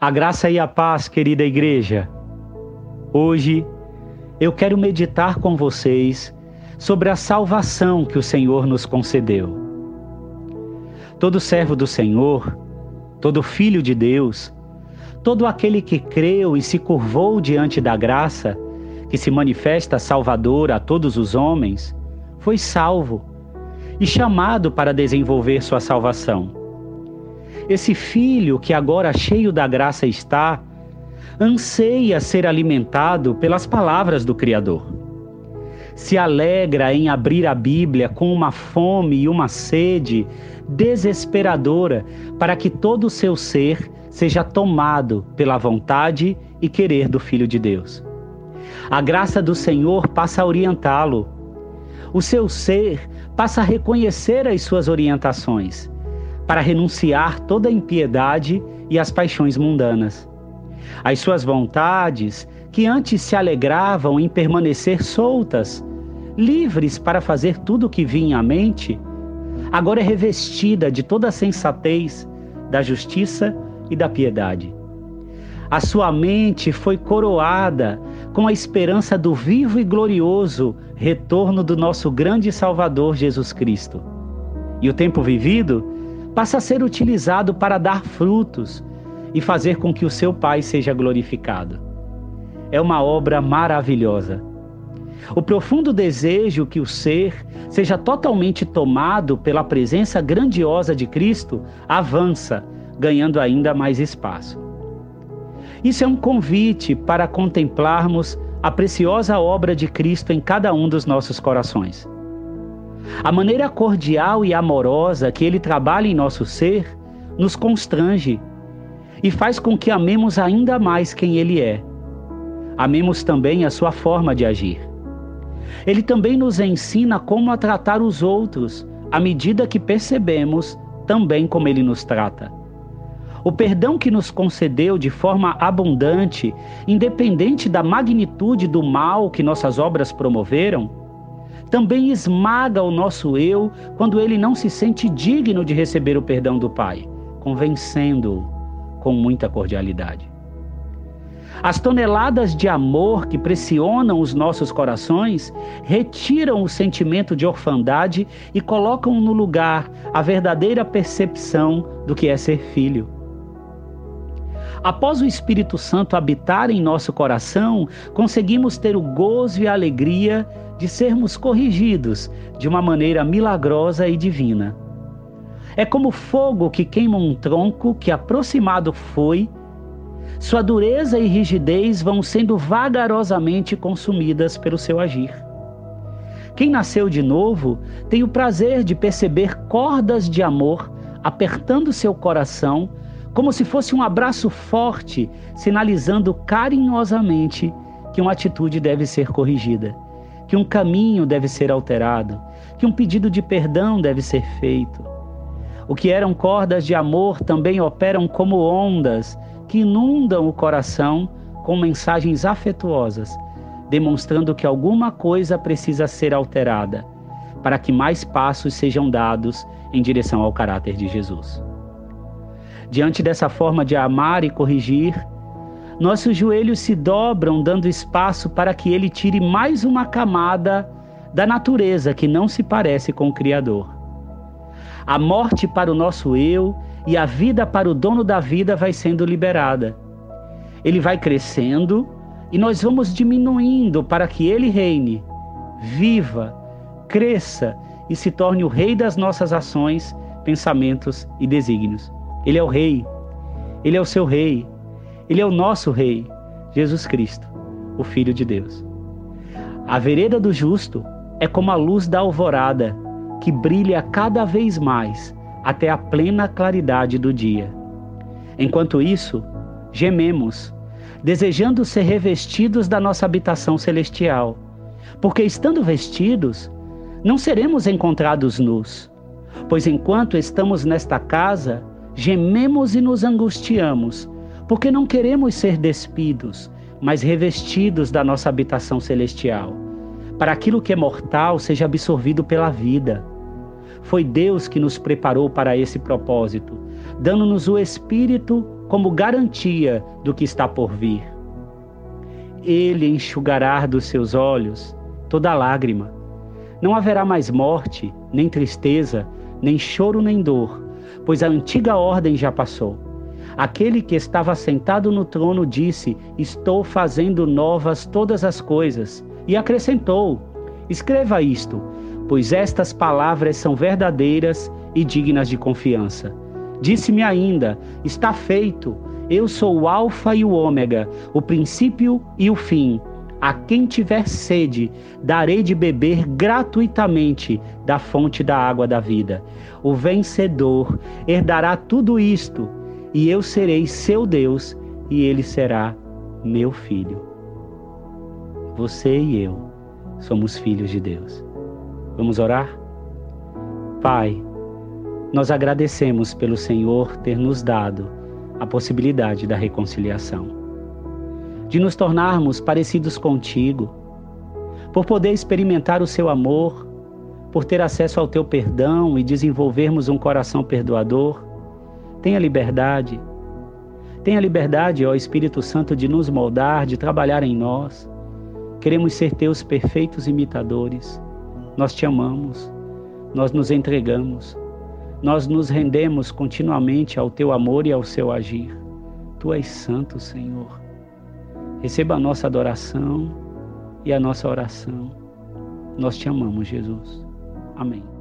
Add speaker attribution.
Speaker 1: A graça e a paz, querida igreja. Hoje eu quero meditar com vocês sobre a salvação que o Senhor nos concedeu. Todo servo do Senhor, todo filho de Deus, todo aquele que creu e se curvou diante da graça, que se manifesta salvadora a todos os homens, foi salvo e chamado para desenvolver sua salvação. Esse filho que agora cheio da graça está, anseia ser alimentado pelas palavras do Criador. Se alegra em abrir a Bíblia com uma fome e uma sede desesperadora para que todo o seu ser seja tomado pela vontade e querer do Filho de Deus. A graça do Senhor passa a orientá-lo. O seu ser passa a reconhecer as suas orientações para renunciar toda a impiedade e as paixões mundanas. As suas vontades, que antes se alegravam em permanecer soltas, livres para fazer tudo o que vinha à mente, agora é revestida de toda a sensatez, da justiça e da piedade. A sua mente foi coroada com a esperança do vivo e glorioso retorno do nosso grande Salvador Jesus Cristo. E o tempo vivido passa a ser utilizado para dar frutos e fazer com que o seu Pai seja glorificado. É uma obra maravilhosa. O profundo desejo que o ser seja totalmente tomado pela presença grandiosa de Cristo avança, ganhando ainda mais espaço. Isso é um convite para contemplarmos a preciosa obra de Cristo em cada um dos nossos corações. A maneira cordial e amorosa que ele trabalha em nosso ser nos constrange e faz com que amemos ainda mais quem ele é. Amemos também a sua forma de agir. Ele também nos ensina como a tratar os outros, à medida que percebemos também como ele nos trata. O perdão que nos concedeu de forma abundante, independente da magnitude do mal que nossas obras promoveram, também esmaga o nosso eu quando ele não se sente digno de receber o perdão do Pai, convencendo-o com muita cordialidade. As toneladas de amor que pressionam os nossos corações retiram o sentimento de orfandade e colocam no lugar a verdadeira percepção do que é ser filho. Após o Espírito Santo habitar em nosso coração, conseguimos ter o gozo e a alegria de sermos corrigidos de uma maneira milagrosa e divina. É como fogo que queima um tronco que aproximado foi, sua dureza e rigidez vão sendo vagarosamente consumidas pelo seu agir. Quem nasceu de novo tem o prazer de perceber cordas de amor apertando seu coração, como se fosse um abraço forte, sinalizando carinhosamente que uma atitude deve ser corrigida que um caminho deve ser alterado, que um pedido de perdão deve ser feito. O que eram cordas de amor também operam como ondas que inundam o coração com mensagens afetuosas, demonstrando que alguma coisa precisa ser alterada, para que mais passos sejam dados em direção ao caráter de Jesus. Diante dessa forma de amar e corrigir, nossos joelhos se dobram, dando espaço para que ele tire mais uma camada da natureza que não se parece com o Criador. A morte para o nosso eu e a vida para o dono da vida vai sendo liberada. Ele vai crescendo e nós vamos diminuindo para que ele reine, viva, cresça e se torne o rei das nossas ações, pensamentos e desígnios. Ele é o rei. Ele é o seu rei. Ele é o nosso Rei, Jesus Cristo, o Filho de Deus. A vereda do justo é como a luz da alvorada, que brilha cada vez mais até a plena claridade do dia. Enquanto isso, gememos, desejando ser revestidos da nossa habitação celestial, porque estando vestidos, não seremos encontrados nus. Pois enquanto estamos nesta casa, gememos e nos angustiamos porque não queremos ser despidos, mas revestidos da nossa habitação celestial, para aquilo que é mortal seja absorvido pela vida. Foi Deus que nos preparou para esse propósito, dando-nos o Espírito como garantia do que está por vir. Ele enxugará dos seus olhos toda lágrima. Não haverá mais morte, nem tristeza, nem choro, nem dor, pois a antiga ordem já passou. Aquele que estava sentado no trono disse: Estou fazendo novas todas as coisas. E acrescentou: Escreva isto, pois estas palavras são verdadeiras e dignas de confiança. Disse-me ainda: Está feito. Eu sou o Alfa e o Ômega, o princípio e o fim. A quem tiver sede, darei de beber gratuitamente da fonte da água da vida. O vencedor herdará tudo isto, e eu serei seu Deus, e ele será meu filho. Você e eu somos filhos de Deus. Vamos orar? Pai, nós agradecemos pelo Senhor ter nos dado a possibilidade da reconciliação, de nos tornarmos parecidos contigo, por poder experimentar o seu amor, por ter acesso ao teu perdão e desenvolvermos um coração perdoador. Tenha liberdade. Tenha liberdade, ó Espírito Santo, de nos moldar, de trabalhar em nós. Queremos ser teus perfeitos imitadores. Nós te amamos, nós nos entregamos nós nos rendemos continuamente ao teu amor e ao seu agir. Tu és santo, Senhor. Receba a nossa adoração e a nossa oração. Nós te amamos, Jesus. Amém.